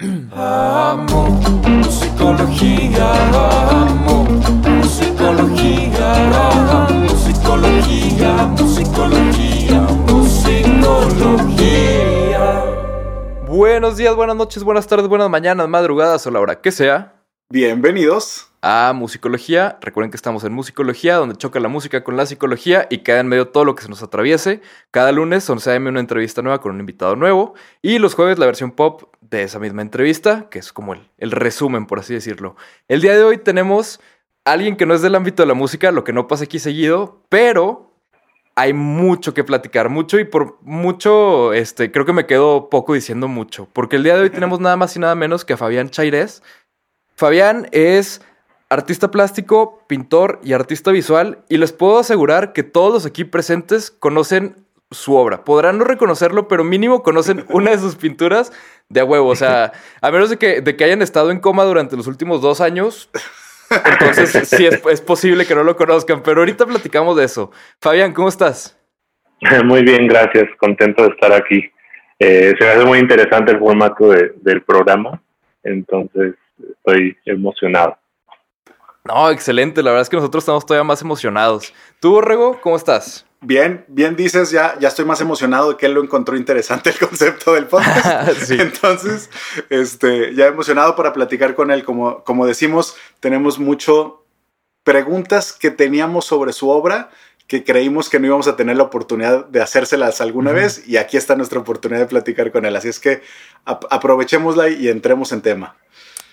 Amo musicología, amo musicología, amo musicología, musicología, musicología. Buenos días, buenas noches, buenas tardes, buenas mañanas, madrugadas o la hora que sea. Bienvenidos. A Musicología. Recuerden que estamos en Musicología, donde choca la música con la psicología y queda en medio todo lo que se nos atraviese. Cada lunes, 11 a.m., una entrevista nueva con un invitado nuevo. Y los jueves, la versión pop de esa misma entrevista, que es como el, resumen, por así decirlo. El día de hoy tenemos a alguien que no es del ámbito de la música, lo que no pasa aquí seguido, pero hay mucho que platicar, mucho y por mucho, este, creo que me quedo poco diciendo mucho, porque el día de hoy tenemos nada más y nada menos que a Fabián Chairés. Fabián es artista plástico, pintor y artista visual, y les puedo asegurar que todos los aquí presentes conocen su obra. Podrán no reconocerlo, pero mínimo conocen una de sus pinturas de a huevo. O sea, a menos de que, de que hayan estado en coma durante los últimos dos años, entonces sí es, es posible que no lo conozcan, pero ahorita platicamos de eso. Fabián, ¿cómo estás? Muy bien, gracias. Contento de estar aquí. Eh, se me hace muy interesante el formato de- del programa, entonces estoy emocionado. No, excelente. La verdad es que nosotros estamos todavía más emocionados. ¿Tú, Borrego, cómo estás? Bien, bien dices, ya, ya estoy más emocionado de que él lo encontró interesante el concepto del podcast. Sí. Entonces, este, ya emocionado para platicar con él. Como, como decimos, tenemos mucho preguntas que teníamos sobre su obra que creímos que no íbamos a tener la oportunidad de hacérselas alguna vez y aquí está nuestra oportunidad de platicar con él. Así es que ap- aprovechémosla y entremos en tema.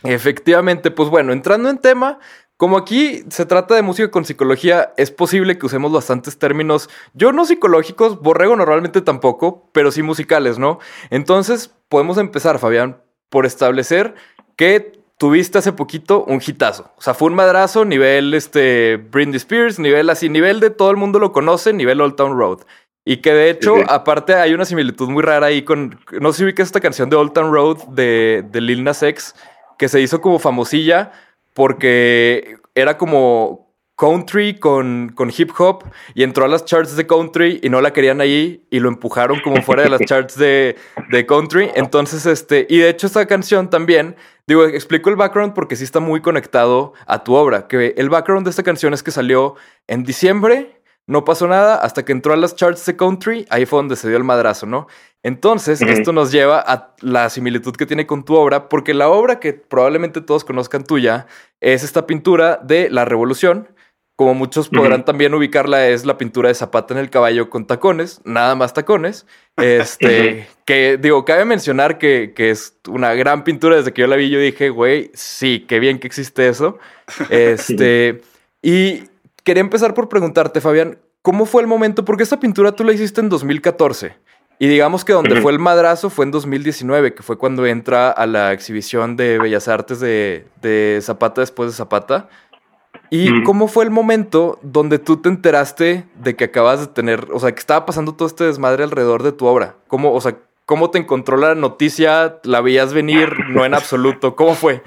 Efectivamente, pues bueno, entrando en tema, como aquí se trata de música con psicología, es posible que usemos bastantes términos, yo no psicológicos, Borrego normalmente tampoco, pero sí musicales, ¿no? Entonces, podemos empezar, Fabián, por establecer que tuviste hace poquito un hitazo. O sea, fue un madrazo, nivel este Britney Spears, nivel así, nivel de todo el mundo lo conoce, nivel Old Town Road. Y que de hecho, aparte hay una similitud muy rara ahí con, no sé si ubicas esta canción de Old Town Road de, de Lil Nas X, que se hizo como famosilla porque era como country con, con hip hop y entró a las charts de country y no la querían ahí y lo empujaron como fuera de las charts de, de country. Entonces, este, y de hecho esta canción también, digo, explico el background porque sí está muy conectado a tu obra, que el background de esta canción es que salió en diciembre, no pasó nada hasta que entró a las charts de country, ahí fue donde se dio el madrazo, ¿no? Entonces, esto nos lleva a la similitud que tiene con tu obra, porque la obra que probablemente todos conozcan tuya es esta pintura de la Revolución. Como muchos podrán también ubicarla, es la pintura de Zapata en el caballo con tacones, nada más tacones. Este, que digo, cabe mencionar que, que es una gran pintura. Desde que yo la vi, yo dije, güey, sí, qué bien que existe eso. Este, y quería empezar por preguntarte, Fabián, ¿cómo fue el momento? Porque esta pintura tú la hiciste en 2014. Y digamos que donde fue el madrazo fue en 2019, que fue cuando entra a la exhibición de Bellas Artes de, de Zapata después de Zapata. ¿Y cómo fue el momento donde tú te enteraste de que acabas de tener, o sea, que estaba pasando todo este desmadre alrededor de tu obra? ¿Cómo, o sea, cómo te encontró la noticia? ¿La veías venir? No en absoluto. ¿Cómo fue?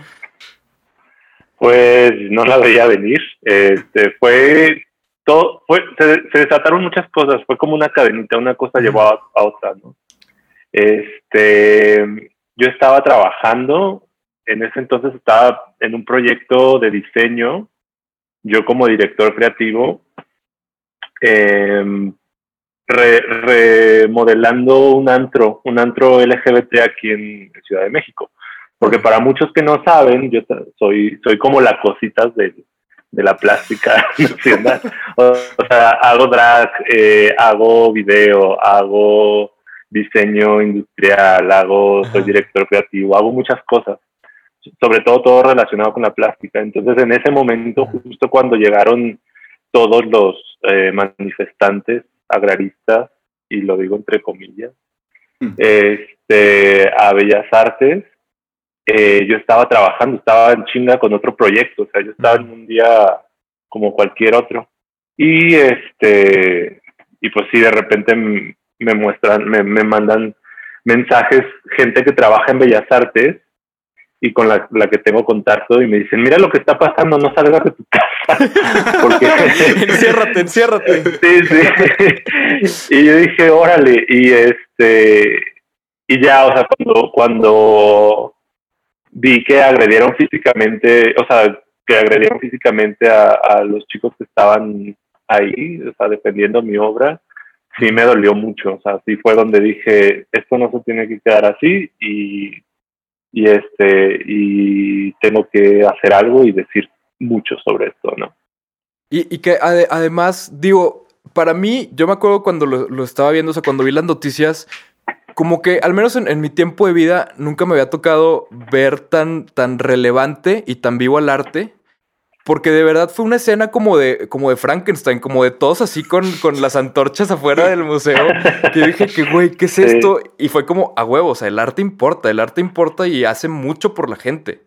Pues no la veía venir. Este, fue todo, fue, se, se desataron muchas cosas. Fue como una cadenita, una cosa llevó a, a otra, ¿no? Este, yo estaba trabajando, en ese entonces estaba en un proyecto de diseño, yo como director creativo, em, re- remodelando un antro, un antro LGBT aquí en Ciudad de México. Porque para muchos que no saben, yo soy, soy como la cositas de, de la plástica nacional. O, o sea, hago drag, eh, hago video, hago diseño industrial, hago, soy director creativo, hago muchas cosas. Sobre todo todo relacionado con la plástica. Entonces, en ese momento, justo cuando llegaron todos los eh, manifestantes agraristas, y lo digo entre comillas, Mm. este, a Bellas Artes, eh, yo estaba trabajando, estaba en chinga con otro proyecto, o sea, yo estaba en un día como cualquier otro. Y este, y pues sí, de repente me muestran, me, me mandan mensajes, gente que trabaja en Bellas Artes y con la, la que tengo contacto y me dicen, mira lo que está pasando, no salgas de tu casa. Porque enciérrate, enciérrate. Sí, sí. Y yo dije, órale, y este, y ya, o sea, cuando, cuando vi que agredieron físicamente, o sea, que agredieron físicamente a, a los chicos que estaban ahí, o sea, defendiendo mi obra, sí me dolió mucho, o sea, sí fue donde dije, esto no se tiene que quedar así y, y este, y tengo que hacer algo y decir mucho sobre esto, ¿no? Y, y que ade- además, digo, para mí, yo me acuerdo cuando lo, lo estaba viendo, o sea, cuando vi las noticias, como que al menos en, en mi tiempo de vida nunca me había tocado ver tan, tan relevante y tan vivo al arte. Porque de verdad fue una escena como de, como de Frankenstein, como de todos así con, con las antorchas afuera del museo. Que yo dije que, güey, ¿qué es esto? Y fue como a huevo, o sea, el arte importa, el arte importa y hace mucho por la gente.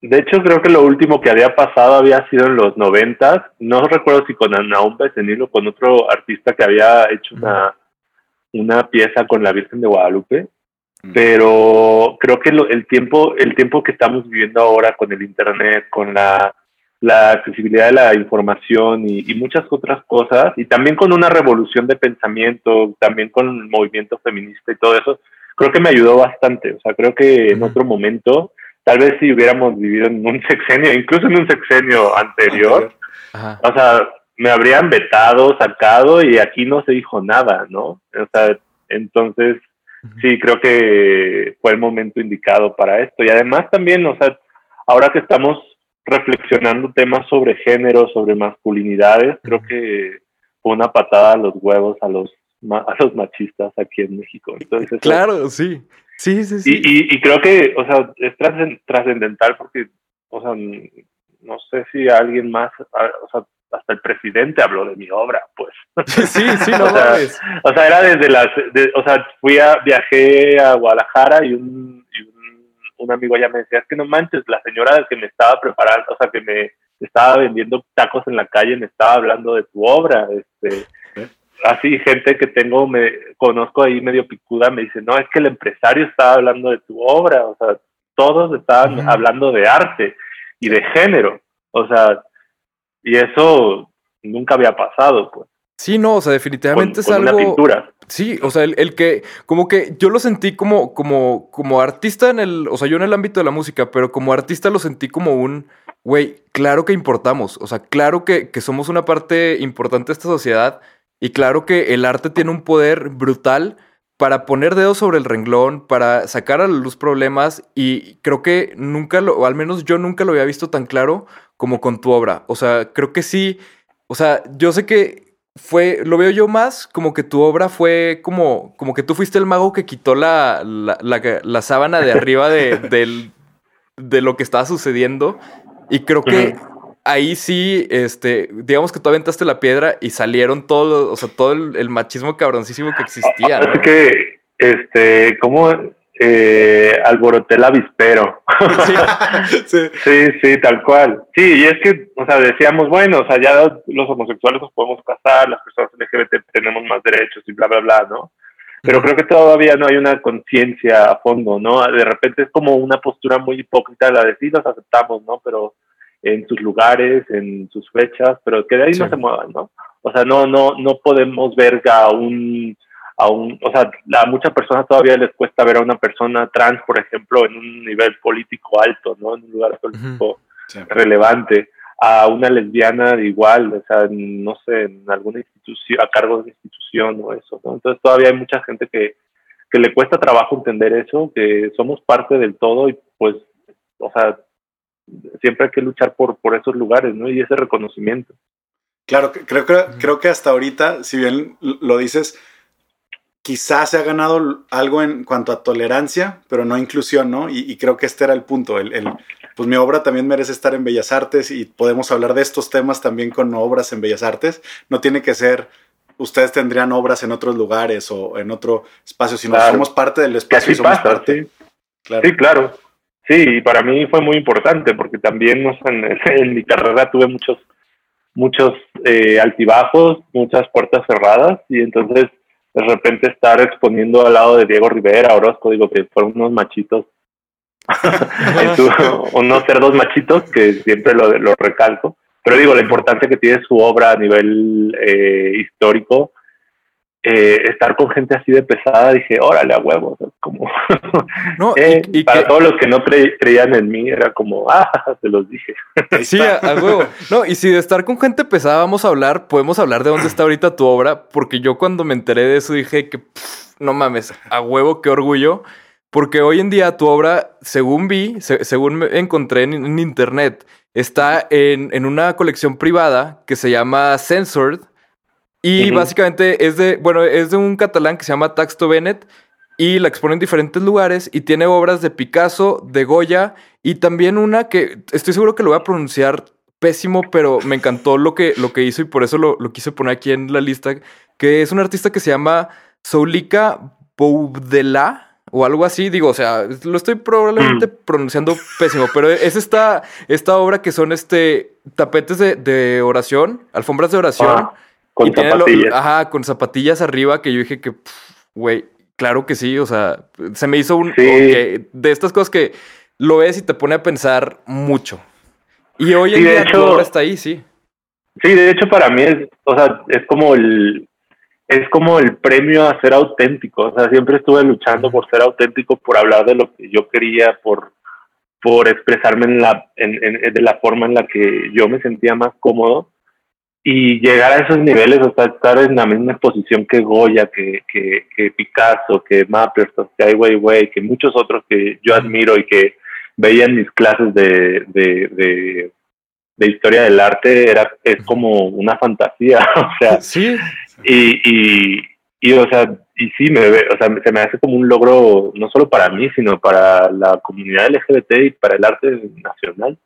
De hecho, creo que lo último que había pasado había sido en los noventas. No recuerdo si con Naum Becenil o con otro artista que había hecho una, una pieza con la Virgen de Guadalupe. Mm. Pero creo que lo- el tiempo, el tiempo que estamos viviendo ahora con el internet, con la, la accesibilidad de la información y, y muchas otras cosas, y también con una revolución de pensamiento, también con el movimiento feminista y todo eso, creo que me ayudó bastante. O sea, creo que en Ujú. otro momento tal vez si hubiéramos vivido en un sexenio, incluso en un sexenio anterior, Ajá. o sea, me habrían vetado, sacado y aquí no se dijo nada, ¿no? O sea, entonces sí creo que fue el momento indicado para esto y además también, o sea, ahora que estamos reflexionando temas sobre género, sobre masculinidades, creo que fue una patada a los huevos a los a los machistas aquí en México. Entonces, eso- Claro, sí. Sí, sí, sí. y, y, y creo que, o sea, es trascen- trascendental porque, o sea, no sé si alguien más, a- o sea, hasta el presidente habló de mi obra, pues. Sí, sí, no O sea. O sea, era desde las, de- o sea, fui a, viajé a Guadalajara y un, y un, un amigo allá me decía, es que no manches, la señora que me estaba preparando, o sea, que me estaba vendiendo tacos en la calle, me estaba hablando de tu obra, este, ¿Eh? así gente que tengo, me conozco ahí medio picuda, me dice, no, es que el empresario estaba hablando de tu obra, o sea, todos estaban hablando de arte y de género, o sea, y eso nunca había pasado, pues, Sí, no, o sea, con, definitivamente es con una algo. pintura. Sí, o sea, el, el que, como que yo lo sentí como, como, como artista en el, o sea, yo en el ámbito de la música, pero como artista lo sentí como un, güey, claro que importamos, o sea, claro que, que somos una parte importante de esta sociedad y claro que el arte tiene un poder brutal para poner dedos sobre el renglón, para sacar a la luz problemas y creo que nunca lo, o al menos yo nunca lo había visto tan claro como con tu obra, o sea, creo que sí, o sea, yo sé que fue, lo veo yo más como que tu obra fue como, como que tú fuiste el mago que quitó la, la, la- la sábana de arriba de, del- de lo que estaba sucediendo. Y creo que ahí sí, este, digamos que tú aventaste la piedra y salieron todos, o sea, todo el, el machismo cabroncísimo que existía, ¿no? Es que, este, ¿cómo eh, alboroté el avispero? Sí. Sí. sí, sí, tal cual. Sí, y es que, o sea, decíamos, bueno, o sea, ya los homosexuales nos podemos casar, las personas LGBT tenemos más derechos y bla, bla, bla, ¿no? Pero creo que todavía no hay una conciencia a fondo, ¿no? De repente es como una postura muy hipócrita la de sí, los aceptamos, ¿no? Pero en sus lugares, en sus fechas, pero que de ahí no se muevan, ¿no? O sea, no, no, no podemos ver a un, a un, o sea, a muchas personas todavía les cuesta ver a una persona trans, por ejemplo, en un nivel político alto, ¿no? En un lugar político Sí. relevante, a una lesbiana igual, o sea, no sé, en alguna institución, a cargo de una institución o eso, ¿no? Entonces todavía hay mucha gente que, que le cuesta trabajo entender eso, que somos parte del todo y pues, o sea, siempre hay que luchar por, por esos lugares, ¿no? Y ese reconocimiento. Claro, que- creo que, creo que hasta ahorita, si bien lo dices, quizás se ha ganado algo en cuanto a tolerancia, pero no inclusión, ¿no? Y, y creo que este era el punto. El, el- pues mi obra también merece estar en Bellas Artes y podemos hablar de estos temas también con obras en Bellas Artes. No tiene que ser, ustedes tendrían obras en otros lugares o en otro espacio, sino Claro. somos parte del espacio y somos pasa, parte. sí. Claro. Sí, claro. Sí, y para mí fue muy importante porque también en, en mi carrera tuve muchos muchos eh, altibajos, muchas puertas cerradas y entonces de repente estar exponiendo al lado de Diego Rivera, Orozco, digo que fueron unos machitos, unos cerdos machitos que siempre lo, lo recalco, pero digo la importancia que tiene su obra a nivel eh, histórico eh, estar con gente así de pesada, dije, órale, a huevo, como... No, Eh, y, y para que- todos los que no cre- creían en mí, era como, ah, te los dije. Sí, a, a huevo. No, y si de estar con gente pesada vamos a hablar, podemos hablar de dónde está ahorita tu obra, porque yo cuando me enteré de eso dije que pff, no mames, a huevo, qué orgullo. Porque hoy en día tu obra, según vi, se- según me encontré en, en internet, está en, en una colección privada que se llama Censored. Y básicamente es de, bueno, es de un catalán que se llama Taxto Bennett y la expone en diferentes lugares y tiene obras de Picasso, de Goya y también una que estoy seguro que lo voy a pronunciar pésimo, pero me encantó lo que, lo que hizo y por eso lo, lo quise poner aquí en la lista, que es un artista que se llama Soulika Boudela o algo así, digo, o sea, lo estoy probablemente pronunciando pésimo, pero es esta, esta obra que son este tapetes de, de oración, alfombras de oración. Ah, con Y tiene lo- zapatillas. ajá, con zapatillas arriba que yo dije que, güey, claro que sí, o sea, se me hizo un... Sí. de estas cosas que lo ves y te pone a pensar mucho. Y hoy en Sí, día hecho- obra está ahí, sí. Sí, de hecho para mí es, o sea, es como el, es como el premio a ser auténtico. O sea, siempre estuve luchando por ser auténtico, por hablar de lo que yo quería, por, por expresarme en la, en, en- de la forma en la que yo me sentía más cómodo. Y llegar a esos niveles, o sea, estar en la misma posición que Goya, que, que, que Picasso, que Mapperson, que Ai Weiwei, que muchos otros que yo admiro y que veía en mis clases de, de, de, de historia del arte, era, es como una fantasía, o sea, Sí, y, y, y, o sea, y sí, me, ve- o sea, se me hace como un logro, no solo para mí, sino para la comunidad LGBT y para el arte nacional.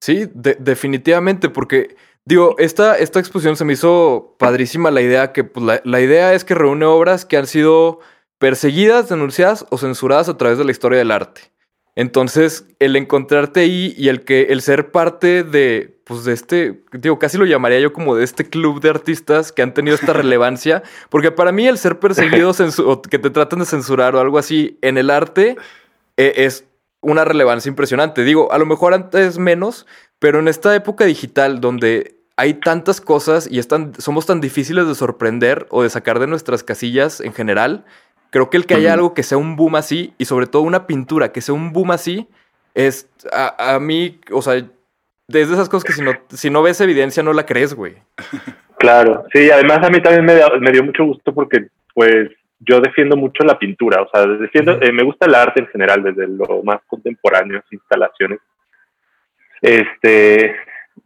sí, de- definitivamente, porque digo, esta, esta exposición se me hizo padrísima la idea que pues, la, la idea es que reúne obras que han sido perseguidas, denunciadas o censuradas a través de la historia del arte. Entonces, el encontrarte ahí y el que el ser parte de, pues de este, digo, casi lo llamaría yo como de este club de artistas que han tenido esta relevancia, porque para mí el ser perseguido o que te tratan de censurar o algo así en el arte eh, es una relevancia impresionante. Digo, a lo mejor antes menos, pero en esta época digital donde hay tantas cosas y están, somos tan difíciles de sorprender o de sacar de nuestras casillas en general, creo que el que haya algo que sea un boom así y sobre todo una pintura que sea un boom así, es a, a mí, o sea, desde esas cosas que si no, si no ves evidencia no la crees, güey. Claro, sí, además a mí también me, me dio mucho gusto porque, pues, yo defiendo mucho la pintura, o sea, defiendo, eh, me gusta el arte en general, desde lo más contemporáneo, instalaciones. Este,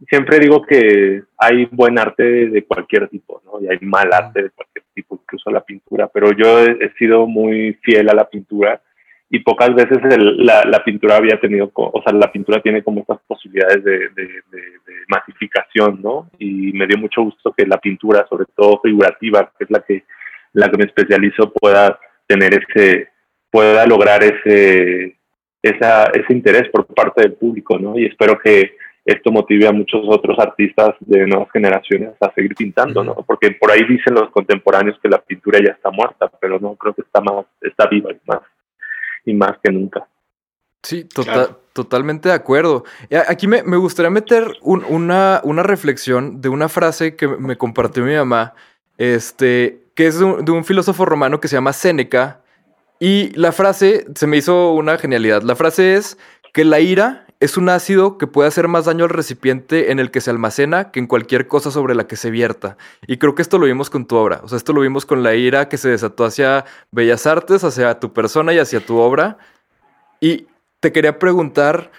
siempre digo que hay buen arte de cualquier tipo, ¿no? Y hay mal arte de cualquier tipo, incluso la pintura, pero yo he, he sido muy fiel a la pintura y pocas veces el- la, la pintura había tenido, o sea, la pintura tiene como estas posibilidades de, de, de- de masificación, ¿no? Y me dio mucho gusto que la pintura, sobre todo figurativa, que es la que, la que me especializo, pueda tener ese, pueda lograr ese, esa, ese interés por parte del público, ¿no? Y espero que esto motive a muchos otros artistas de nuevas generaciones a seguir pintando, ¿no? Porque por ahí dicen los contemporáneos que la pintura ya está muerta, pero no, creo que está más, está viva y más, y más que nunca. Sí, tota- Claro. totalmente de acuerdo. A- Aquí me, me gustaría meter un- una, una reflexión de una frase que me compartió mi mamá, este, que es de un, de un filósofo romano que se llama Séneca. Y la frase se me hizo una genialidad. La frase es que la ira es un ácido que puede hacer más daño al recipiente en el que se almacena que en cualquier cosa sobre la que se vierta. Y creo que esto lo vimos con tu obra. O sea, esto lo vimos con la ira que se desató hacia Bellas Artes, hacia tu persona y hacia tu obra. Y te quería preguntar,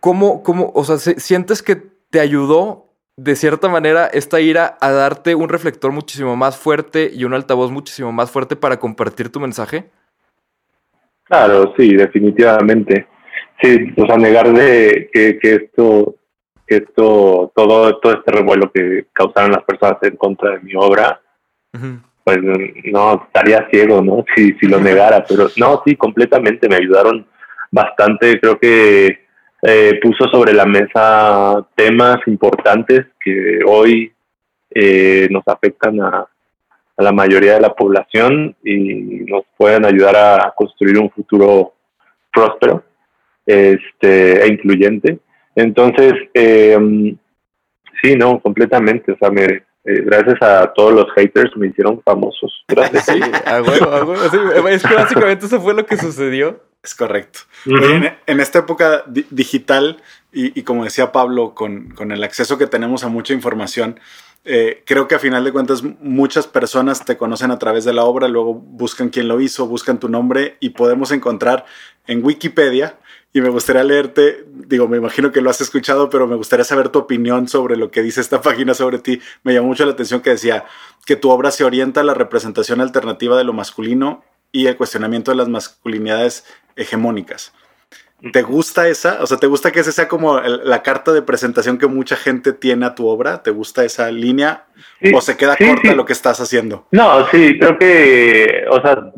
¿cómo, cómo, o sea, se- sientes que te ayudó de cierta manera esta ira a darte un reflector muchísimo más fuerte y un altavoz muchísimo más fuerte para compartir tu mensaje? Claro, sí, definitivamente. Sí, o sea, negar de que, que esto, que esto, todo, todo este revuelo que causaron las personas en contra de mi obra, pues no, estaría ciego, ¿no? Si, si lo negara, pero no, sí, completamente, me ayudaron bastante, creo que eh, puso sobre la mesa temas importantes que hoy eh, nos afectan a, a la mayoría de la población y nos pueden ayudar a construir un futuro próspero este, e incluyente. Entonces, eh, sí, no, completamente, o sea, me, Eh, gracias a todos los haters me hicieron famosos. Gracias. Sí, a huevo, a huevo. Sí, es que básicamente eso fue lo que sucedió. Es correcto. En, en esta época di- digital y, y como decía Pablo, con, con el acceso que tenemos a mucha información, eh, creo que a final de cuentas muchas personas te conocen a través de la obra, luego buscan quién lo hizo, buscan tu nombre y podemos encontrar en Wikipedia. Y me gustaría leerte, digo, me imagino que lo has escuchado, pero me gustaría saber tu opinión sobre lo que dice esta página sobre ti. Me llamó mucho la atención que decía que tu obra se orienta a la representación alternativa de lo masculino y el cuestionamiento de las masculinidades hegemónicas. ¿Te gusta esa? O sea, ¿te gusta que esa sea como el- la carta de presentación que mucha gente tiene a tu obra? ¿Te gusta esa línea? Sí, ¿O se queda sí, corta sí. lo que estás haciendo? No, sí, creo que, o sea,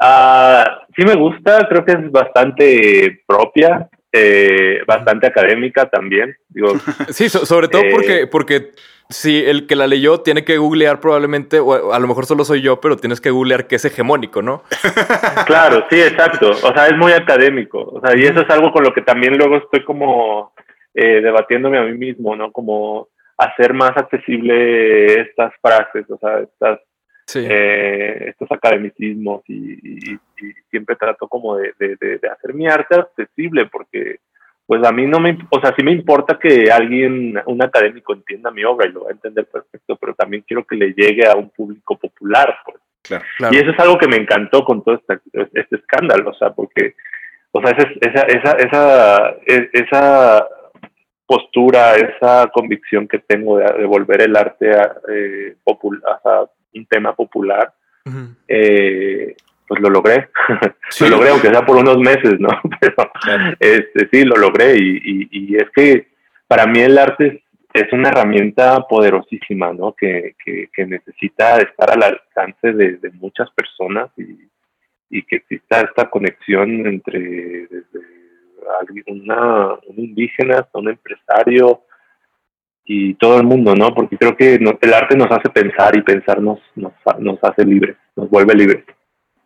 ah, sí me gusta, creo que es bastante propia, eh, bastante académica también. Digo, Sí, so- sobre todo Eh, porque, porque si el que la leyó tiene que googlear probablemente, o a lo mejor solo soy yo, pero tienes que googlear que es hegemónico, ¿no? claro, sí, exacto. O sea, es muy académico. O sea, y eso es algo con lo que también luego estoy como eh, debatiéndome a mí mismo, ¿no? Como hacer más accesible estas frases, o sea, estas Sí. eh, estos academicismos y, y- y siempre trato como de, de- de- de hacer mi arte accesible porque pues a mí no me, o sea, sí me importa que alguien, un académico entienda mi obra y lo va a entender perfecto, pero también quiero que le llegue a un público popular, pues. Claro. Claro. Y eso es algo que me encantó con todo este, este escándalo, o sea, porque, o sea, esa, esa, esa, esa, e- esa postura, esa convicción que tengo de, de volver el arte a, eh, popul- o sea, un tema popular, eh, pues lo logré. Sí. lo logré, aunque sea por unos meses, ¿no? Pero Claro. este, sí, lo logré y, y, y es que para mí el arte es, es una herramienta poderosísima, ¿no? Que, que, que necesita estar al alcance de, de muchas personas y, y que exista esta conexión entre desde una, un indígena hasta un empresario y todo el mundo, ¿no? Porque creo que no- el arte nos hace pensar y pensar nos, nos, nos hace libres, nos vuelve libres.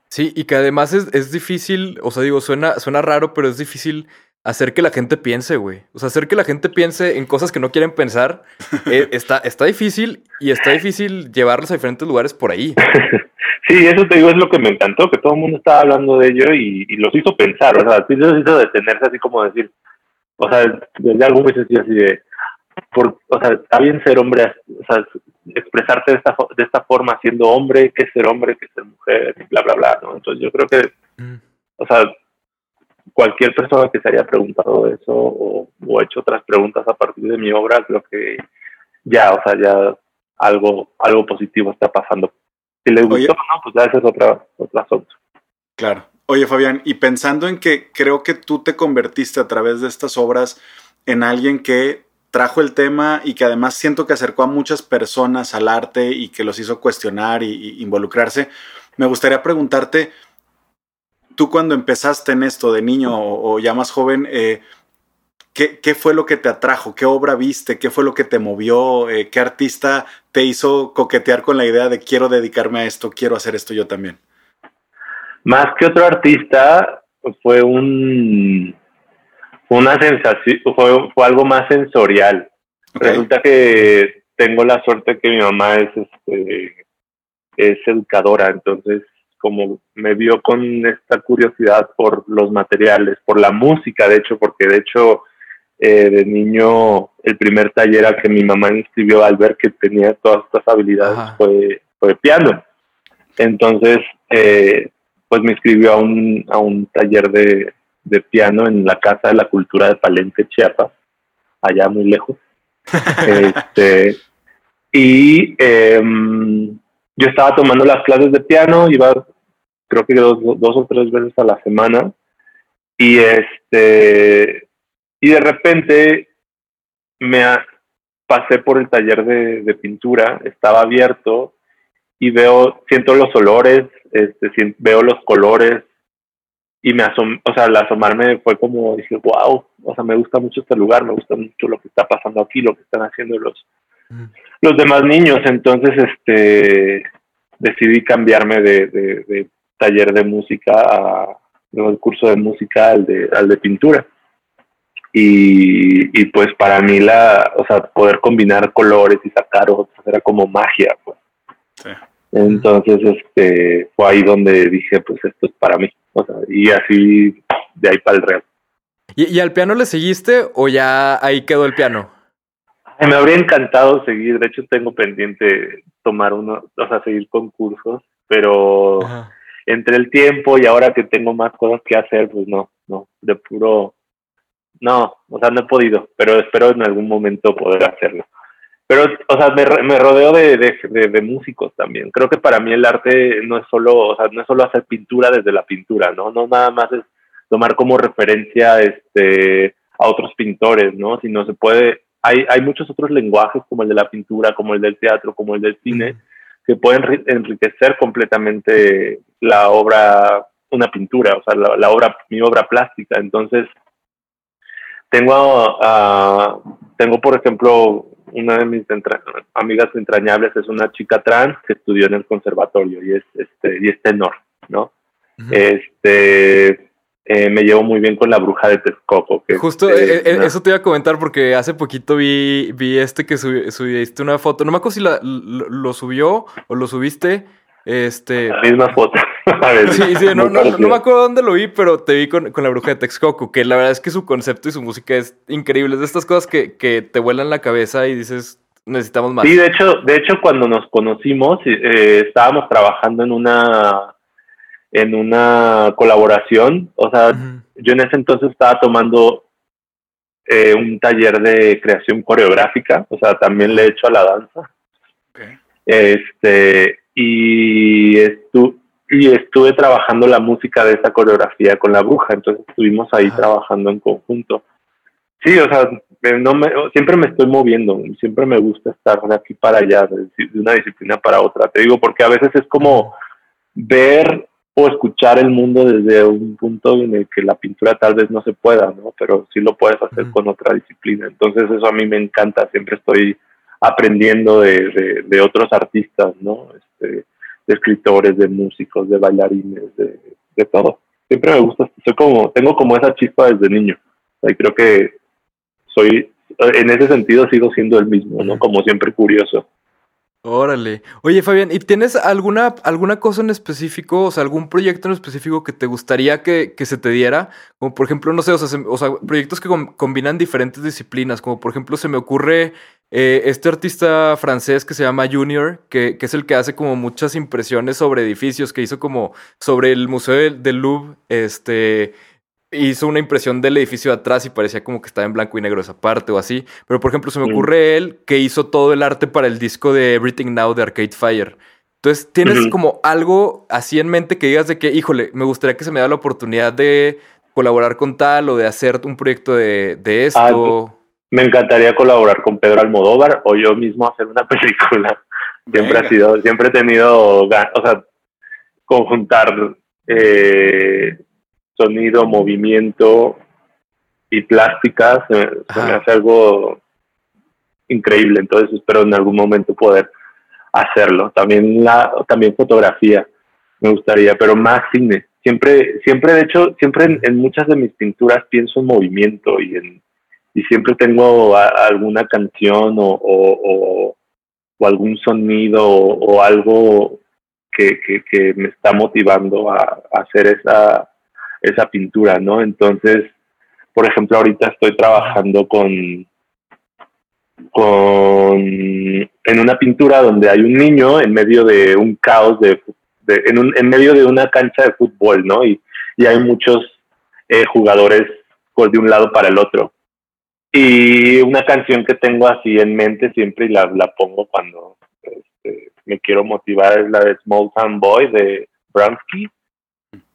Sí, y que además es, es difícil, o sea, digo, suena, suena raro, pero es difícil hacer que la gente piense, güey. O sea, hacer que la gente piense en cosas que no quieren pensar eh, está, está difícil y está difícil llevarlos a diferentes lugares por ahí. Sí, eso te digo, es lo que me encantó, que todo el mundo estaba hablando de ello y, y los hizo pensar, o sea, los hizo detenerse así como decir, o sea, desde muy sencillo así de, por, o sea, está bien ser hombre, o sea, expresarte de esta, de esta forma siendo hombre, que ser hombre, que ser mujer, bla, bla, bla, ¿no? Entonces yo creo que, Mm. o sea, cualquier persona que se haya preguntado eso o, o hecho otras preguntas a partir de mi obra, creo que ya, o sea, ya algo, algo positivo está pasando. Si les gustó, no, pues ya ese es otra, otra asunto. Claro. Oye, Fabián, y pensando en que creo que tú te convertiste a través de estas obras en alguien que trajo el tema y que además siento que acercó a muchas personas al arte y que los hizo cuestionar y, involucrarse, me gustaría preguntarte, tú cuando empezaste en esto de niño o, ya más joven, eh, ¿qué, fue lo que te atrajo? ¿Qué obra viste? ¿Qué fue lo que te movió? Eh, ¿Qué artista te hizo coquetear con la idea de quiero dedicarme a esto, quiero hacer esto yo también? Más que otro artista, fue un una sensación, fue, fue algo más sensorial. Resulta que tengo la suerte que mi mamá es este es educadora, entonces como me vio con esta curiosidad por los materiales, por la música, de hecho, porque de hecho eh, de niño el primer taller al que mi mamá me inscribió al ver que tenía todas estas habilidades Ajá. fue, fue piano. Entonces, eh, pues me inscribió a un, a un taller de, de piano en la Casa de la Cultura de Palenque, Chiapas, allá muy lejos. este, y em, yo estaba tomando las clases de piano, iba creo que dos, dos o tres veces a la semana, y este y de repente me a- pasé por el taller de, de pintura, estaba abierto y veo, siento los olores, este, veo los colores y me asom, o sea, al asomarme fue como dije, wow, o sea, me gusta mucho este lugar, me gusta mucho lo que está pasando aquí, lo que están haciendo los, Ujú. los demás niños, entonces este decidí cambiarme de, de- de taller de música a curso de música al de, al de pintura. Y, y pues para mí la, o sea, poder combinar colores y sacar otros era como magia, pues. Sí. Entonces, este, fue ahí donde dije, pues esto es para mí. O sea, y así de ahí para el real. ¿Y, y al piano le seguiste o ya ahí quedó el piano? Ay, Me habría encantado seguir, de hecho tengo pendiente tomar uno, o sea, seguir con cursos, pero Ajá. entre el tiempo y ahora que tengo más cosas que hacer, pues no, no, de puro, no, o sea, no he podido, pero espero en algún momento poder hacerlo. Pero, o sea, me, me rodeo de, de, de- de músicos también. Creo que para mí el arte no es solo, o sea, no es solo hacer pintura desde la pintura, ¿no? No nada más es tomar como referencia este, a otros pintores, ¿no? Sino se puede, hay, hay muchos otros lenguajes como el de la pintura, como el del teatro, como el del cine, que pueden enri- enriquecer completamente la obra, una pintura, o sea, la, la obra, mi obra plástica. Entonces, tengo, ah, tengo por ejemplo, una de mis entra- amigas entrañables es una chica trans que estudió en el conservatorio y es, este, y es tenor, ¿no? Este, eh, me llevo muy bien con la bruja de Texcoco. Que Justo es, eh, eh, una- eso te iba a comentar porque hace poquito vi, vi este que subi- subiste una foto. No me acuerdo si la- lo, lo subió o lo subiste. Este. la misma foto. Sí, sí, no, no, no me acuerdo dónde lo vi, pero te vi con, con la bruja de Texcoco, que la verdad es que su concepto y su música es increíble. Es de estas cosas que, que te vuelan la cabeza y dices, necesitamos más. Sí, de hecho, de hecho cuando nos conocimos eh, estábamos trabajando en una en una colaboración, o sea, yo en ese entonces estaba tomando eh, un taller de creación coreográfica, o sea, también le he hecho a la danza. Este, y, estu y estuve trabajando la música de esa coreografía con la bruja, entonces estuvimos ahí Ajá. trabajando en conjunto. Sí, o sea, eh, no me, siempre me estoy moviendo, siempre me gusta estar de aquí para allá, de, una disciplina para otra. Te digo, porque a veces es como ver o escuchar el mundo desde un punto en el que la pintura tal vez no se pueda, ¿no? Pero sí lo puedes hacer con otra disciplina. Entonces eso a mí me encanta, siempre estoy aprendiendo de, de, de otros artistas, ¿no? De escritores, de músicos, de bailarines, de, de todo. Siempre me gusta, soy como, tengo como esa chispa desde niño. Y creo que soy, en ese sentido sigo siendo el mismo, ¿no? Como siempre curioso. Órale. Oye, Fabián, ¿y tienes alguna, alguna cosa en específico, o sea, algún proyecto en específico que te gustaría que, que se te diera? Como por ejemplo, no sé, o sea, se- o sea, proyectos que com- combinan diferentes disciplinas, como por ejemplo se me ocurre eh, este artista francés que se llama Junior, que, que es el que hace como muchas impresiones sobre edificios, que hizo como sobre el Museo del, del Louvre, este, hizo una impresión del edificio de atrás y parecía como que estaba en blanco y negro esa parte o así. Pero por ejemplo, se me ocurre él que hizo todo el arte para el disco de Everything Now de Arcade Fire. Entonces, ¿tienes como algo así en mente que digas de que, híjole, me gustaría que se me da la oportunidad de colaborar con tal o de hacer un proyecto de, de esto? Ah, Me encantaría colaborar con Pedro Almodóvar o yo mismo hacer una película. Siempre Venga. ha sido, siempre he tenido, ga- o sea, conjuntar eh, sonido, movimiento y plástica se, me- se me hace algo increíble. Entonces espero en algún momento poder hacerlo. También la, también fotografía me gustaría, pero más cine. Siempre, siempre de hecho, siempre en, en muchas de mis pinturas pienso en movimiento y en y siempre tengo alguna canción o, o- algún sonido o, algo que, que- me está motivando a, hacer esa, esa pintura, ¿no? Entonces, por ejemplo, ahorita estoy trabajando con, con en una pintura donde hay un niño en medio de un caos de, en, un- en medio de una cancha de fútbol, ¿no? Y, y hay muchos eh, jugadores de un lado para el otro. Y una canción que tengo así en mente siempre y la, la pongo cuando este, me quiero motivar es la de Small Town Boy de Bransky.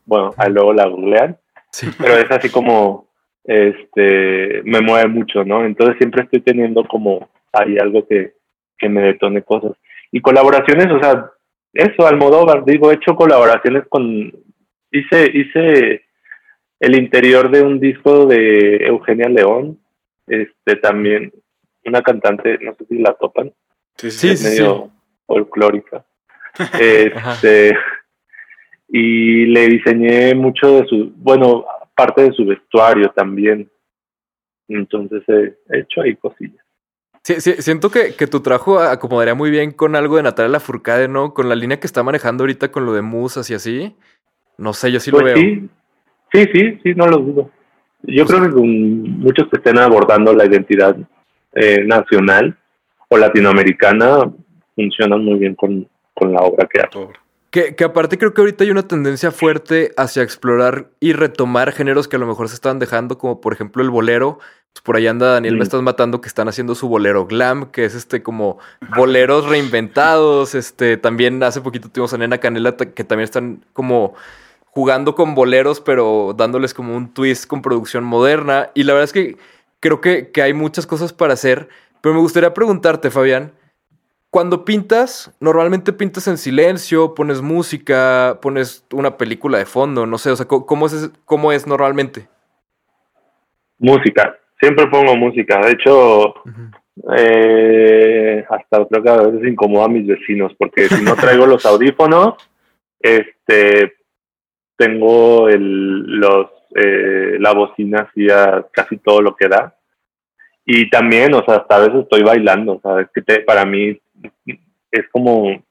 Bueno, ahí luego la googlean Sí. pero es así como este me mueve mucho, ¿no? Entonces siempre estoy teniendo como ahí algo que, que me detone cosas. Y colaboraciones, o sea, eso, Almodóvar, digo, he hecho colaboraciones con, hice, hice el interior de un disco de Eugenia León, este también, una cantante, no sé si la topan, Sí, Sí, sí, es medio folclórica. Este, y le diseñé mucho de su, bueno, parte de su vestuario también. Entonces he hecho ahí cosillas. Sí, sí, siento que, que, tu trabajo acomodaría muy bien con algo de Natalia Lafourcade, ¿no? Con la línea que está manejando ahorita con lo de musas y así. No sé, yo sí lo pues veo. Sí, sí, sí, sí, no lo dudo. Yo creo que muchos que estén abordando la identidad eh, nacional o latinoamericana funcionan muy bien con, con la obra que hago. Que, que, aparte creo que ahorita hay una tendencia fuerte hacia explorar y retomar géneros que a lo mejor se estaban dejando, como por ejemplo el bolero. Pues por ahí anda Daniel, me estás matando, que están haciendo su bolero glam, que es este como boleros reinventados. Este, también hace poquito tuvimos a Nena Canela, que también están como jugando con boleros, pero dándoles como un twist con producción moderna. Y la verdad es que creo que, que hay muchas cosas para hacer. Pero me gustaría preguntarte, Fabián, cuando pintas, normalmente pintas en silencio, pones música, pones una película de fondo, no sé, o sea, ¿cómo es, cómo es normalmente? Música, siempre pongo música, de hecho, eh, hasta creo que a veces incomoda a mis vecinos, porque si no traigo los audífonos, este, tengo el, los, eh, la bocina así a casi todo lo que da. Y también, o sea, hasta a veces estoy bailando, o sea, es que te, para mí es como,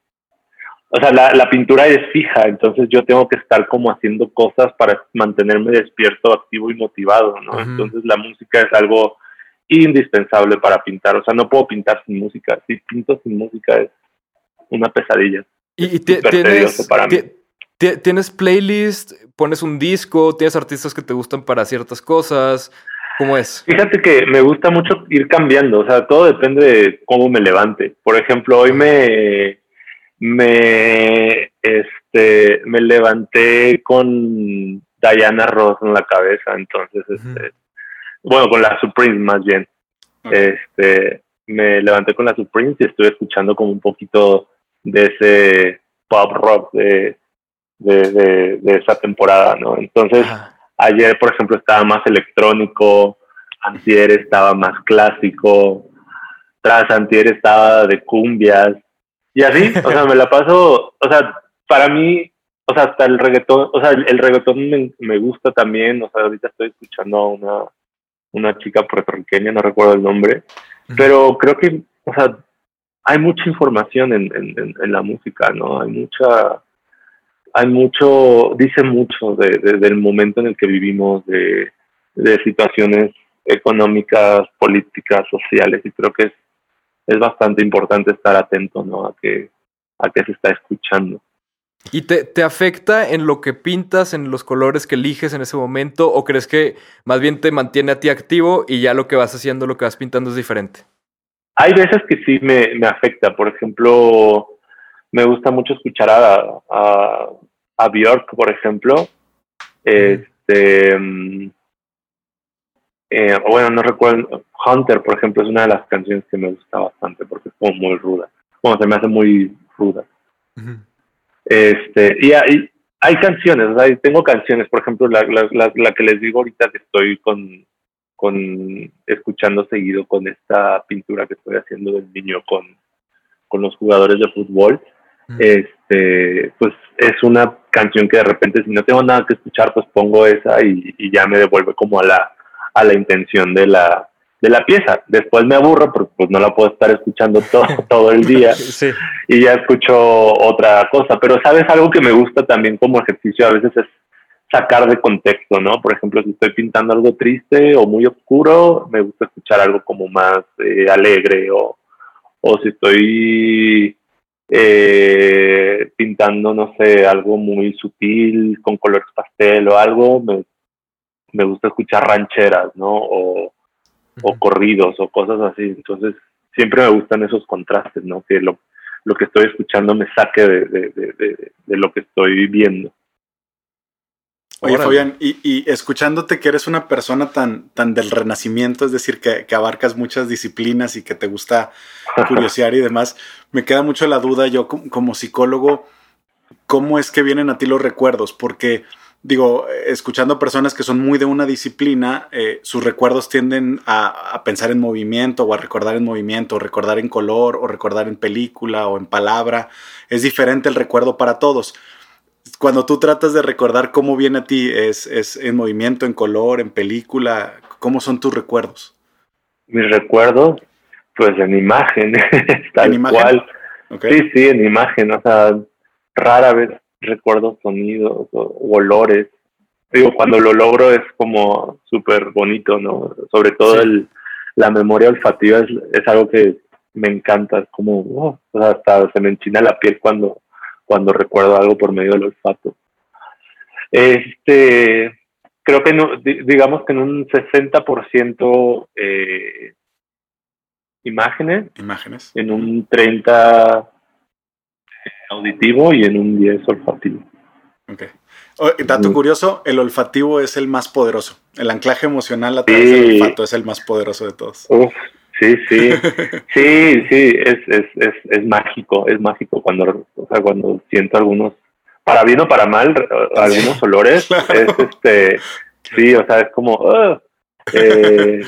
o sea, la, la, pintura es fija, entonces yo tengo que estar como haciendo cosas para mantenerme despierto, activo y motivado, ¿no? Entonces la música es algo indispensable para pintar, o sea, no puedo pintar sin música, si pinto sin música es una pesadilla. ¿Y, tienes, para mí. ¿Tienes playlist? ¿Pones un disco? ¿Tienes artistas que te gustan para ciertas cosas? ¿Cómo es? Fíjate que me gusta mucho ir cambiando, o sea, todo depende de cómo me levante. Por ejemplo, hoy me, me, este, me levanté con Diana Ross en la cabeza, entonces, este, bueno, con la Supreme más bien. Este, me levanté con la Supreme y estoy escuchando como un poquito de ese pop rock de, de, de, esa temporada, ¿no? Entonces, Ayer, por ejemplo, estaba más electrónico, antier estaba más clásico, tras antier estaba de cumbias, y así, o sea, me la paso, o sea, para mí, o sea, hasta el reggaetón, o sea, el, reggaetón me, gusta también, o sea, ahorita estoy escuchando a una, una chica puertorriqueña, no recuerdo el nombre, pero creo que, o sea, hay mucha información en, en, en la música, ¿no? Hay mucha, hay mucho, dice mucho de, del momento en el que vivimos, de, situaciones económicas, políticas, sociales, y creo que es, es bastante importante estar atento ¿no? a, que, a qué se está escuchando. ¿Y te, te, afecta en lo que pintas, en los colores que eliges en ese momento? ¿O crees que más bien te mantiene a ti activo y ya lo que vas haciendo, lo que vas pintando es diferente? Hay veces que sí me, me afecta. Por ejemplo, me gusta mucho escuchar a, a, a Björk, por ejemplo. Este, mm, eh, bueno, no recuerdo, Hunter, por ejemplo, es una de las canciones que me gusta bastante porque es como muy ruda. Como se me hace muy ruda. Este, y hay, hay canciones, hay, tengo canciones, por ejemplo, la, la, la, que les digo ahorita que estoy con, con escuchando seguido con esta pintura que estoy haciendo del niño con, con los jugadores de fútbol este, pues es una canción que de repente si no tengo nada que escuchar, pues pongo esa y, ya me devuelve como a la, a la intención de la, de la pieza. Después me aburro porque pues no la puedo estar escuchando todo, todo el día y ya escucho otra cosa. Pero sabes algo que me gusta también como ejercicio a veces es sacar de contexto, ¿no? Por ejemplo, si estoy pintando algo triste o muy oscuro, me gusta escuchar algo como más eh, alegre o, o si estoy eh, pintando, no sé, algo muy sutil, con colores pastel o algo, me, me gusta escuchar rancheras, ¿no? O, o, corridos o cosas así. Entonces, siempre me gustan esos contrastes, ¿no? Que lo, lo que estoy escuchando me saque de, de, de, de lo que estoy viendo. Oye, Fabián, y, escuchándote que eres una persona tan, tan del renacimiento, es decir, que, abarcas muchas disciplinas y que te gusta curiosear y demás, me queda mucho la duda yo como, psicólogo, ¿cómo es que vienen a ti los recuerdos? Porque, digo, escuchando personas que son muy de una disciplina, eh, sus recuerdos tienden a, a, pensar en movimiento o a recordar en movimiento, o recordar en color, o recordar en película o en palabra. Es diferente el recuerdo para todos cuando tú tratas de recordar cómo viene a ti, ¿es, es en movimiento, en color, en película? ¿Cómo son tus recuerdos? Mis recuerdos, pues en imagen, tal ¿En imagen? cual. Sí, sí, en imagen, o sea, rara vez recuerdo sonidos o, o olores. Digo, cuando lo logro es como súper bonito, ¿no? Sobre todo Sí. el, la memoria olfativa es, es algo que me encanta, es como, oh, o sea, hasta se me enchina la piel cuando, cuando recuerdo algo por medio del olfato. Este, creo que no, di- digamos que en un 60% eh, imágenes, Imágenes. en un 30 auditivo y en un 10 olfativo. Ok. Oh, dato Mm. curioso, el olfativo es el más poderoso. El anclaje emocional a través del olfato es el más poderoso de todos. Uf, sí, sí, sí, sí, es, es, es, es mágico, es mágico cuando, o sea, cuando siento algunos, para bien o para mal, eh, algunos olores, es este, sí, o sea, es como, eh,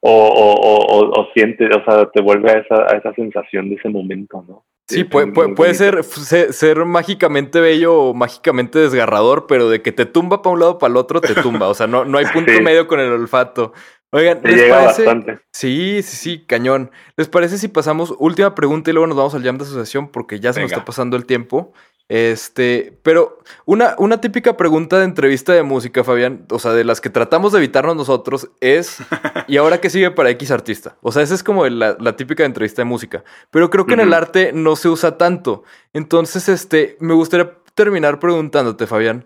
o, o, o, siente, o sea, te vuelve a esa, a esa sensación de ese momento, ¿no? Sí, puede, puede, puede ser, ser, ser mágicamente bello o mágicamente desgarrador, pero de que te tumba para un lado para el otro, te tumba. O sea, no, no hay punto Sí. medio con el olfato. Oigan, ¿les llega parece? bastante. Sí, sí, sí, cañón. ¿Les parece si pasamos última pregunta y luego nos vamos al jam de asociación porque ya se nos Venga. está pasando el tiempo? Este, pero una, una típica pregunta de entrevista de música, Fabián, o sea, de las que tratamos de evitarnos nosotros, es ¿y ahora qué sigue para X artista? O sea, esa es como la, la típica entrevista de música. Pero creo que en el arte no se usa tanto. Entonces, este, me gustaría terminar preguntándote, Fabián,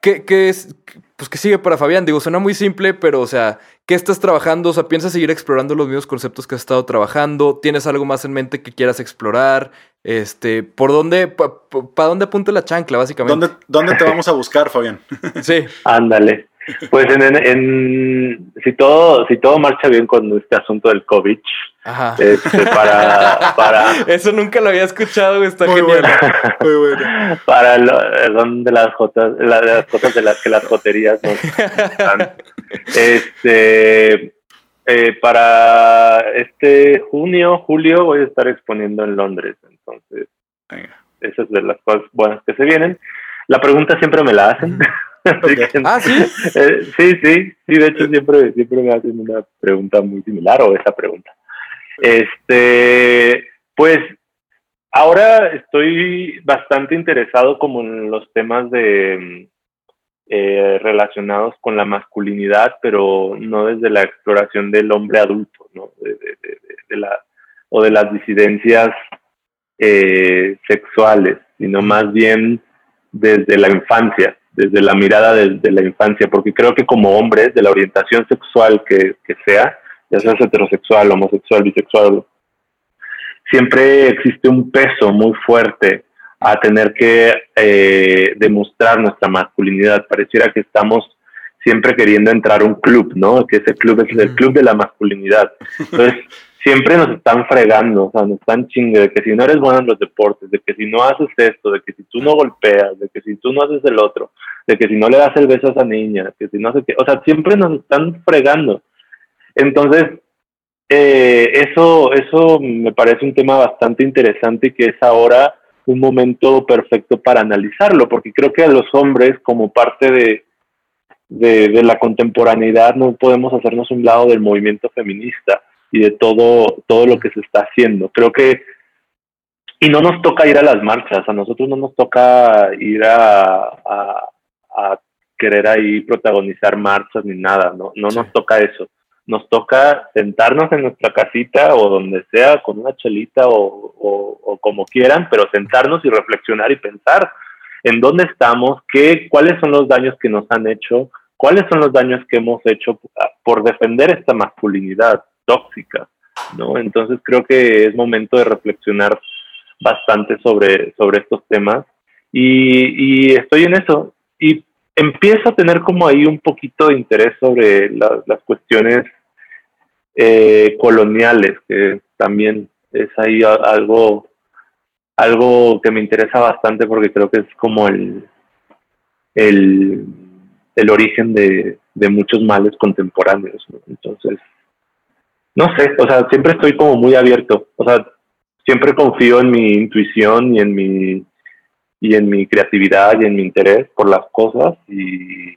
¿Qué, qué es? Pues, ¿qué sigue para Fabián? Digo, suena muy simple, pero, o sea, ¿qué estás trabajando? O sea, ¿piensas seguir explorando los mismos conceptos que has estado trabajando? ¿Tienes algo más en mente que quieras explorar? Este, ¿por dónde, para dónde apunta la chancla, básicamente? ¿Dónde, ¿Dónde te vamos a buscar, Fabián? Sí, Ándale. Pues en, en, en- si todo si todo marcha bien con este asunto del COVID, ajá. este, para para Eso nunca lo había escuchado, está Muy genial. buena. Muy buena. para lo- son de las jotas la- de las cosas de las que las joterías nos dan. Este eh, para este junio julio voy a estar exponiendo en Londres, entonces Venga. esa es de las cosas buenas que se vienen. La pregunta siempre me la hacen. Ok. Ah, sí. Eh, sí, sí, sí, de hecho siempre, siempre me hacen una pregunta muy similar o esa pregunta. Este, pues ahora estoy bastante interesado como en los temas de mm, eh, relacionados con la masculinidad, pero no desde la exploración del hombre adulto, ¿no? De, de- de- de- de la, o de las disidencias eh, sexuales, sino más bien desde la infancia, desde la mirada de, de la infancia, porque creo que como hombres, de la orientación sexual que, que sea, ya seas heterosexual, homosexual, bisexual, siempre existe un peso muy fuerte a tener que eh, demostrar nuestra masculinidad. Pareciera que estamos siempre queriendo entrar a un club, ¿no? Que ese club es el club de la masculinidad. Entonces, siempre nos están fregando, o sea, nos están chingue de que si no eres bueno en los deportes, de que si no haces esto, de que si tú no golpeas, de que si tú no haces el otro, de que si no le das el beso a esa niña, que si no sé qué, o sea, siempre nos están fregando. Entonces, eh, eso, eso me parece un tema bastante interesante y que es ahora un momento perfecto para analizarlo, porque creo que a los hombres, como parte de, de, la contemporaneidad, no podemos hacernos un lado del movimiento feminista y de todo, todo lo que se está haciendo. Creo que, y no nos toca ir a las marchas, a nosotros no nos toca ir a, a querer ahí protagonizar marchas ni nada, no, no Sí. nos toca eso. Nos toca sentarnos en nuestra casita o donde sea, con una chelita o, o, o como quieran, pero sentarnos y reflexionar y pensar en dónde estamos, qué, cuáles son los daños que nos han hecho, cuáles son los daños que hemos hecho por defender esta masculinidad tóxica, ¿no? Entonces creo que es momento de reflexionar bastante sobre, sobre estos temas y, y estoy en eso y empiezo a tener como ahí un poquito de interés sobre la- las cuestiones eh, coloniales, que también es ahí algo, algo que me interesa bastante porque creo que es como el, el, el origen de, de muchos males contemporáneos. Entonces, no sé, o sea, siempre estoy como muy abierto, o sea, siempre confío en mi intuición y en mi y en mi creatividad y en mi interés por las cosas y,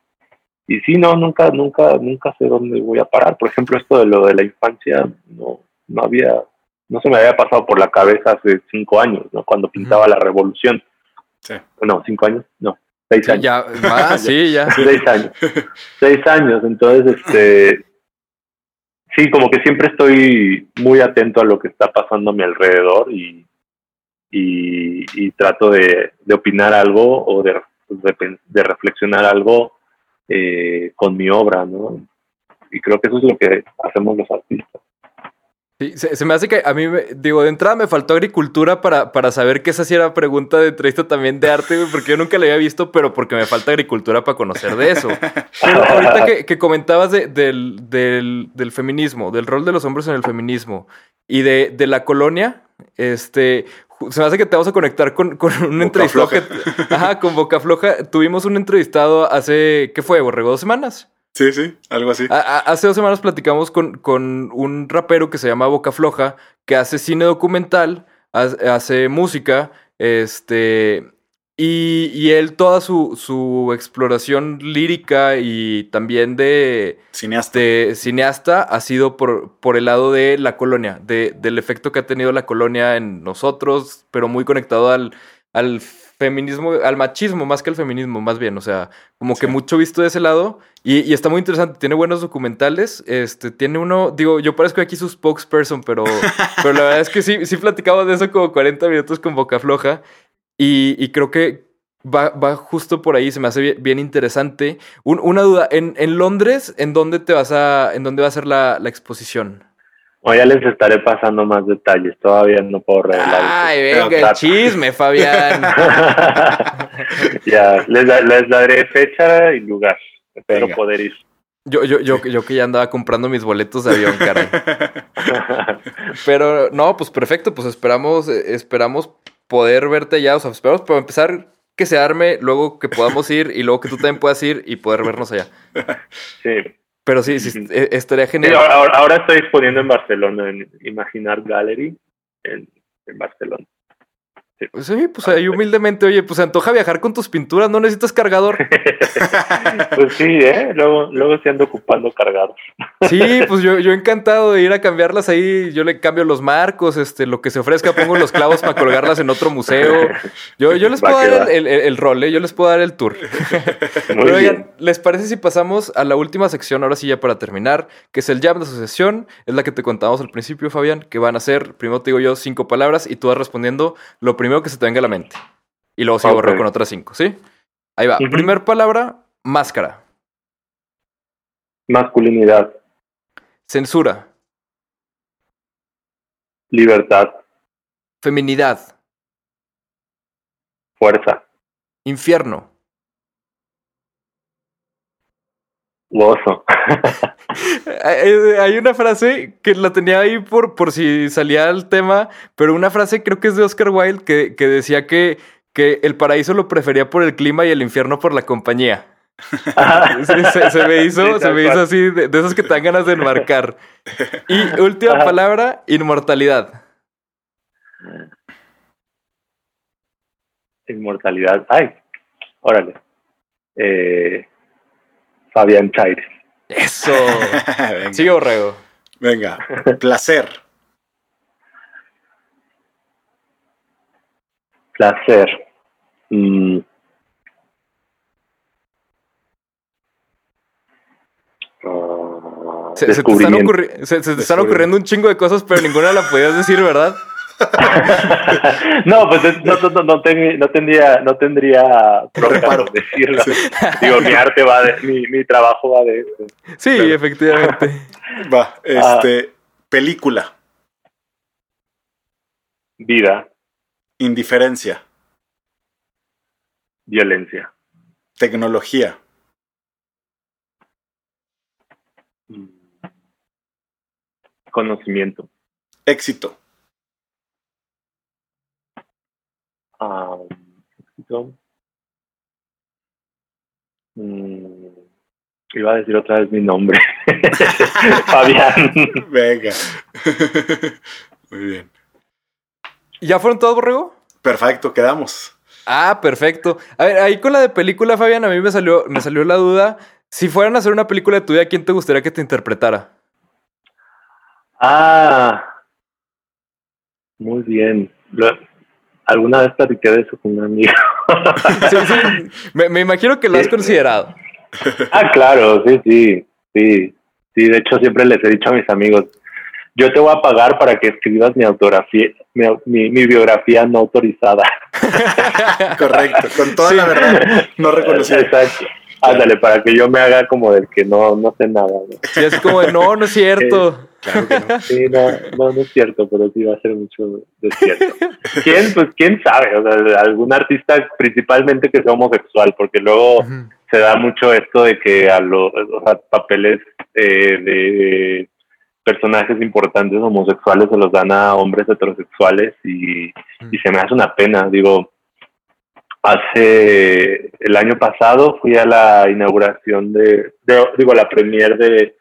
y sí, no, nunca, nunca, nunca sé dónde voy a parar. Por ejemplo, esto de lo de la infancia, no, no había, no se me había pasado por la cabeza hace cinco años, ¿no? Cuando pintaba la revolución. Sí. No, cinco años, no, seis años. Ya, ah, sí, ya. Seis años. Seis años. Entonces, este, sí, como que siempre estoy muy atento a lo que está pasando a mi alrededor y, y, y trato de, de opinar algo o de, de, pen- de reflexionar algo eh, con mi obra, ¿no? Y creo que eso es lo que hacemos los artistas. Sí, se, se me hace que a mí, me- digo, de entrada me faltó agricultura para, para saber que esa sí era pregunta de entrevista también de arte, porque yo nunca la había visto, pero porque me falta agricultura para conocer de eso. Pero ahorita que, que comentabas de- del, del, del feminismo, del rol de los hombres en el feminismo y de, de la colonia, este, se me hace que te vamos a conectar con, con un Boca entrevistado que... Ajá, con Boca Floja. Tuvimos un entrevistado hace, ¿qué fue, Borrego? ¿Dos semanas? Sí, sí, algo así. A- a- hace dos semanas platicamos con, con un rapero que se llama Boca Floja, que hace cine documental, hace, hace música, este, y, y él toda su, su exploración lírica y también de, Cineasta. de cineasta ha sido por, por el lado de la colonia, de, del efecto que ha tenido la colonia en nosotros, pero muy conectado al, al feminismo, al machismo más que al feminismo, más bien, o sea, como que Sí. mucho visto de ese lado y, y está muy interesante, tiene buenos documentales, este, tiene uno, digo, yo parezco aquí su spokesperson, pero, pero la verdad es que sí, sí platicamos de eso como 40 minutos con Boca Floja y, y creo que va, va justo por ahí, se me hace bien, bien interesante. Un- una duda, en, en Londres, ¿en dónde te vas a, en dónde va a ser la, la exposición? O ya les estaré pasando más detalles, todavía no puedo revelar. Ay, venga, el chisme, Fabián. ya, les daré fecha y lugar. Espero Venga. poder ir. Yo, yo, yo, yo que ya andaba comprando mis boletos de avión, caray. Pero no, pues perfecto, pues esperamos, eh, esperamos poder verte allá. O sea, esperamos para empezar que se arme, luego que podamos ir y luego que tú también puedas ir y poder vernos allá. sí. Pero sí, sí, eh, estaría genial. ahora, ahora- ahora estoy exponiendo en Barcelona, en Imaginar Gallery, en, en Barcelona. Sí, pues ahí humildemente, oye, pues se antoja viajar con tus pinturas, no necesitas cargador. Pues sí, ¿eh? Luego, luego se ando ocupando cargados. Sí, pues yo, yo encantado de ir a cambiarlas ahí. Yo le cambio los marcos, este, lo que se ofrezca, pongo los clavos para colgarlas en otro museo. Yo, yo les Va puedo dar el, el, el rol, ¿eh? yo les puedo dar el tour. Muy Pero bien. oigan, ¿les parece si pasamos a la última sección, ahora sí ya para terminar, que es el jam de asociación? Es la que te contábamos al principio, Fabián, que van a ser, primero te digo yo, cinco palabras y tú vas respondiendo lo primero que se te venga a la mente. Y luego sigo Ok. borro con otras cinco, ¿sí? Ahí va. Ujú. Primer palabra, máscara. Masculinidad, Censura. libertad, Feminidad. fuerza, Infierno. gozo. Hay hay una frase que la tenía ahí por, por si salía el tema, pero una frase creo que es de Oscar Wilde que, que decía que, que el paraíso lo prefería por el clima y el infierno por la compañía. Se, se- se me hizo, Sí, se me hizo así, de, de esas que te dan ganas de enmarcar. Y última Ajá. palabra, inmortalidad. Inmortalidad. Ay, órale. Eh, Fabián Chaires. Eso. Venga. Sigue borrego. Venga. Placer. Placer. Mm. Se, se te están, ocurri- se- se te están ocurriendo un chingo de cosas, pero ninguna la podías decir, ¿verdad? no, pues es- no, no, no, no ten- no tendría, no tendría Reparo. decirlo. Digo, mi arte va de, mi, mi trabajo va de eso. Sí, Claro. efectivamente. Va. Este. Película. Vida, Indiferencia. violencia. Tecnología. Mm. Conocimiento. Éxito. Ah. Mm, iba a decir otra vez mi nombre. Fabián. Venga. Muy bien. ¿Ya fueron todos, borrego? Perfecto, quedamos. Ah, perfecto. A ver, ahí con la de película, Fabián, a mí me salió, me salió la duda Si fueran a hacer una película de tu vida, ¿quién te gustaría que te interpretara? Ah, muy bien. Alguna vez platiqué de eso con un amigo. Sí, sí. Me, me imagino que lo has Sí. considerado. ah, claro, sí, sí, sí. Sí, de hecho siempre les he dicho a mis amigos, yo te voy a pagar para que escribas mi autografía, mi, mi- mi biografía no autorizada. Correcto, con toda la verdad no reconocida. Exacto. Ándale, para que yo me haga como del que no, no sé nada. ¿no? Sí, es como de, no, no es cierto. Claro que no. Sí, no, no, no es cierto, pero sí va a ser mucho de cierto. ¿Quién? Pues quién sabe, o sea, algún artista principalmente que sea homosexual, porque luego se da mucho esto de que a los o sea, papeles eh, de personajes importantes homosexuales se los dan a hombres heterosexuales y, y se me hace una pena, digo, hace el año pasado fui a la inauguración de, de- digo, la premier de,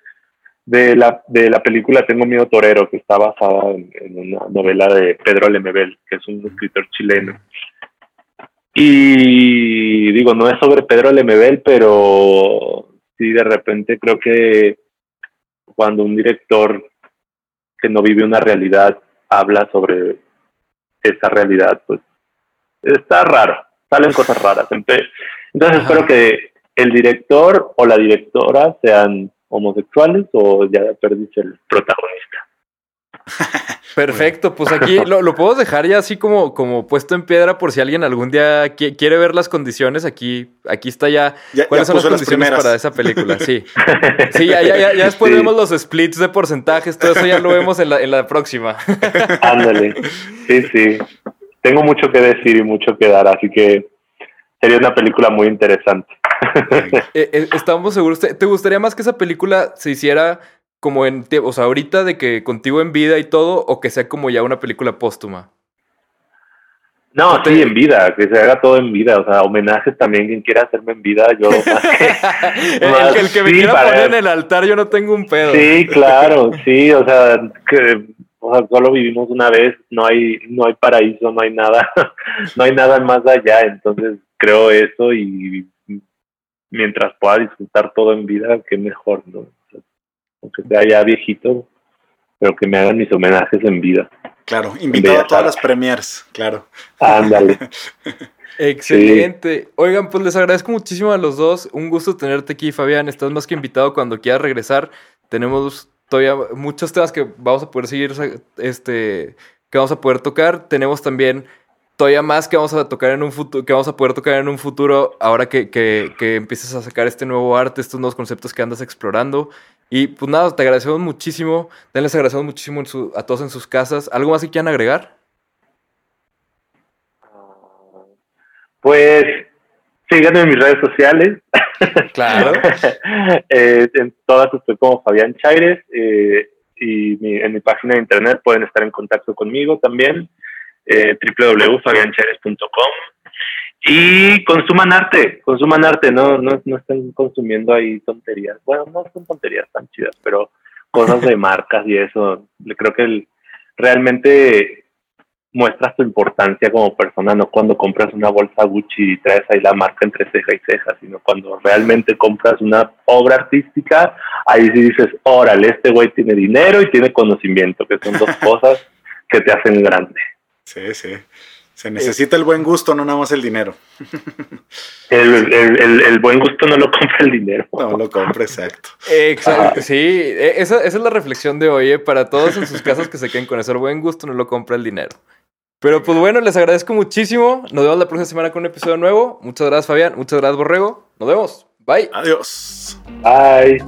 de, la, de la película Tengo miedo torero, que está basada en, en una novela de Pedro Lemebel, que es un escritor chileno. Y digo, no es sobre Pedro Lemebel, pero sí de repente creo que cuando un director que no vive una realidad habla sobre esa realidad, pues está raro, salen cosas raras. Entonces Ajá. espero que el director o la directora sean homosexuales o ya perdiste el protagonista. Perfecto, pues aquí lo, lo podemos dejar ya así como, como puesto en piedra por si alguien algún día qui- quiere ver las condiciones. Aquí, aquí está ya. Ya- ¿Cuáles ya son las condiciones para esa película? Sí. Sí, ya, ya, ya, ya después Sí. vemos los splits de porcentajes, todo eso ya lo vemos en la, en la próxima. Ándale. Sí, sí. Tengo mucho que decir y mucho que dar, así que sería una película muy interesante. Eh, eh, estamos seguros. ¿Te, gustaría más que esa película se hiciera como en. O sea, ahorita de que contigo en vida y todo, o que sea como ya una película póstuma? No, sí, en vida, que se haga todo en vida, o sea, homenajes también, quien quiera hacerme en vida, yo más que... el, el que, el que me Sí, quiera poner en el altar, yo no tengo un pedo. Sí, claro, sí, o sea, que o sea, solo vivimos una vez, no hay no hay paraíso, no hay nada, no hay nada más allá, entonces creo eso y mientras pueda disfrutar todo en vida, qué mejor, ¿no? Aunque sea ya viejito, pero que me hagan mis homenajes en vida. Claro, invitado a todas las premiers, claro. Ándale. Excelente. Oigan, pues les agradezco muchísimo a los dos. Un gusto tenerte aquí, Fabián. Estás más que invitado cuando quieras regresar. Tenemos todavía muchos temas que vamos a poder seguir, este, que vamos a poder tocar. Tenemos también todavía más que vamos a tocar en un futuro, que vamos a poder tocar en un futuro ahora que, que, que empieces a sacar este nuevo arte, estos nuevos conceptos que andas explorando. Y pues nada, te agradecemos muchísimo. Les agradecemos muchísimo a todos en sus casas. ¿Algo más que quieran agregar? Pues síganme en mis redes sociales. Claro. Eh, en todas estoy como Fabián Chaires eh, y mi- en mi página de internet pueden estar en contacto conmigo también, eh, www.fabianchaires.com. Y consuman arte, consuman arte, no, no, no estén consumiendo ahí tonterías. Bueno, no son tonterías tan chidas, pero cosas de marcas y eso. Creo que el- realmente muestras tu importancia como persona, no cuando compras una bolsa Gucci y traes ahí la marca entre ceja y ceja, sino cuando realmente compras una obra artística, ahí sí dices, órale, este güey tiene dinero y tiene conocimiento, que son dos cosas que te hacen grande. Sí, sí. Se necesita el buen gusto, no nada más el dinero. El, el- el- el buen gusto no lo compra el dinero. No lo compre, exacto. Exacto, sí, e- esa, esa es la reflexión de hoy, ¿eh? para todos en sus casas que se queden con eso, el buen gusto no lo compra el dinero. Pero pues bueno, les agradezco muchísimo. Nos vemos la próxima semana con un episodio nuevo. Muchas gracias, Fabián. Muchas gracias, Borrego. Nos vemos. Bye. Adiós. Bye.